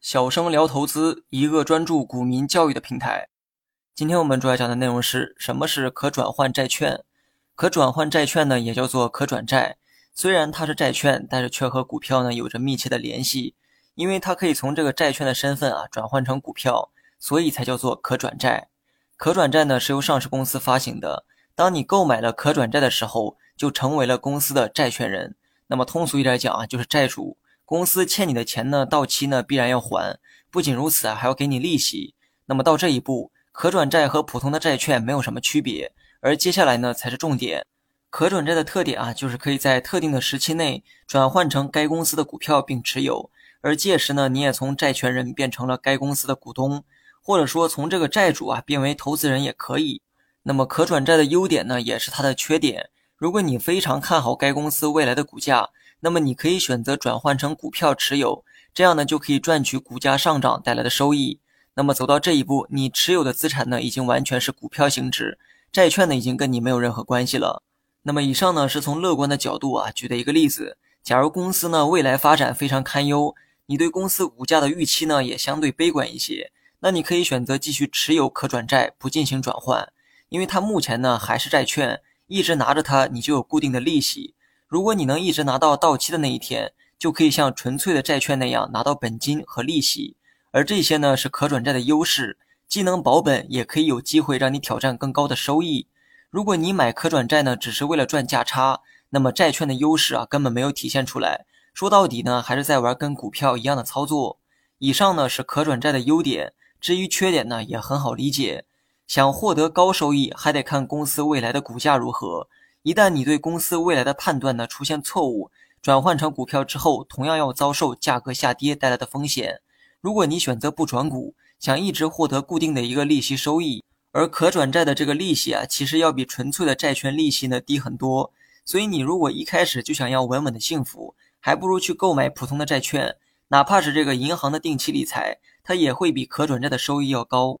小生聊投资，一个专注股民教育的平台。今天我们主要讲的内容是什么是可转换债券？可转换债券呢，也叫做可转债。虽然它是债券，但是却和股票呢有着密切的联系，因为它可以从这个债券的身份啊转换成股票，所以才叫做可转债。可转债呢是由上市公司发行的，当你购买了可转债的时候，就成为了公司的债权人。那么通俗一点讲啊，就是债主。公司欠你的钱呢，到期呢必然要还。不仅如此啊，还要给你利息。那么到这一步，可转债和普通的债券没有什么区别。而接下来呢，才是重点。可转债的特点啊，就是可以在特定的时期内转换成该公司的股票并持有，而届时呢，你也从债权人变成了该公司的股东，或者说从这个债主啊变为投资人也可以。那么可转债的优点呢，也是它的缺点。如果你非常看好该公司未来的股价，那么你可以选择转换成股票持有，这样呢就可以赚取股价上涨带来的收益。那么走到这一步，你持有的资产呢已经完全是股票性质，债券呢已经跟你没有任何关系了。那么以上呢是从乐观的角度啊举的一个例子。假如公司呢未来发展非常堪忧，你对公司股价的预期呢也相对悲观一些，那你可以选择继续持有可转债，不进行转换，因为它目前呢还是债券。一直拿着它，你就有固定的利息。如果你能一直拿到到期的那一天，就可以像纯粹的债券那样拿到本金和利息。而这些呢，是可转债的优势，既能保本，也可以有机会让你挑战更高的收益。如果你买可转债呢，只是为了赚价差，那么债券的优势啊，根本没有体现出来。说到底呢，还是在玩跟股票一样的操作。以上呢是可转债的优点，至于缺点呢，也很好理解。想获得高收益，还得看公司未来的股价如何。一旦你对公司未来的判断呢出现错误，转换成股票之后，同样要遭受价格下跌带来的风险。如果你选择不转股，想一直获得固定的一个利息收益，而可转债的这个利息啊，其实要比纯粹的债券利息呢低很多。所以你如果一开始就想要稳稳的幸福，还不如去购买普通的债券，哪怕是这个银行的定期理财，它也会比可转债的收益要高。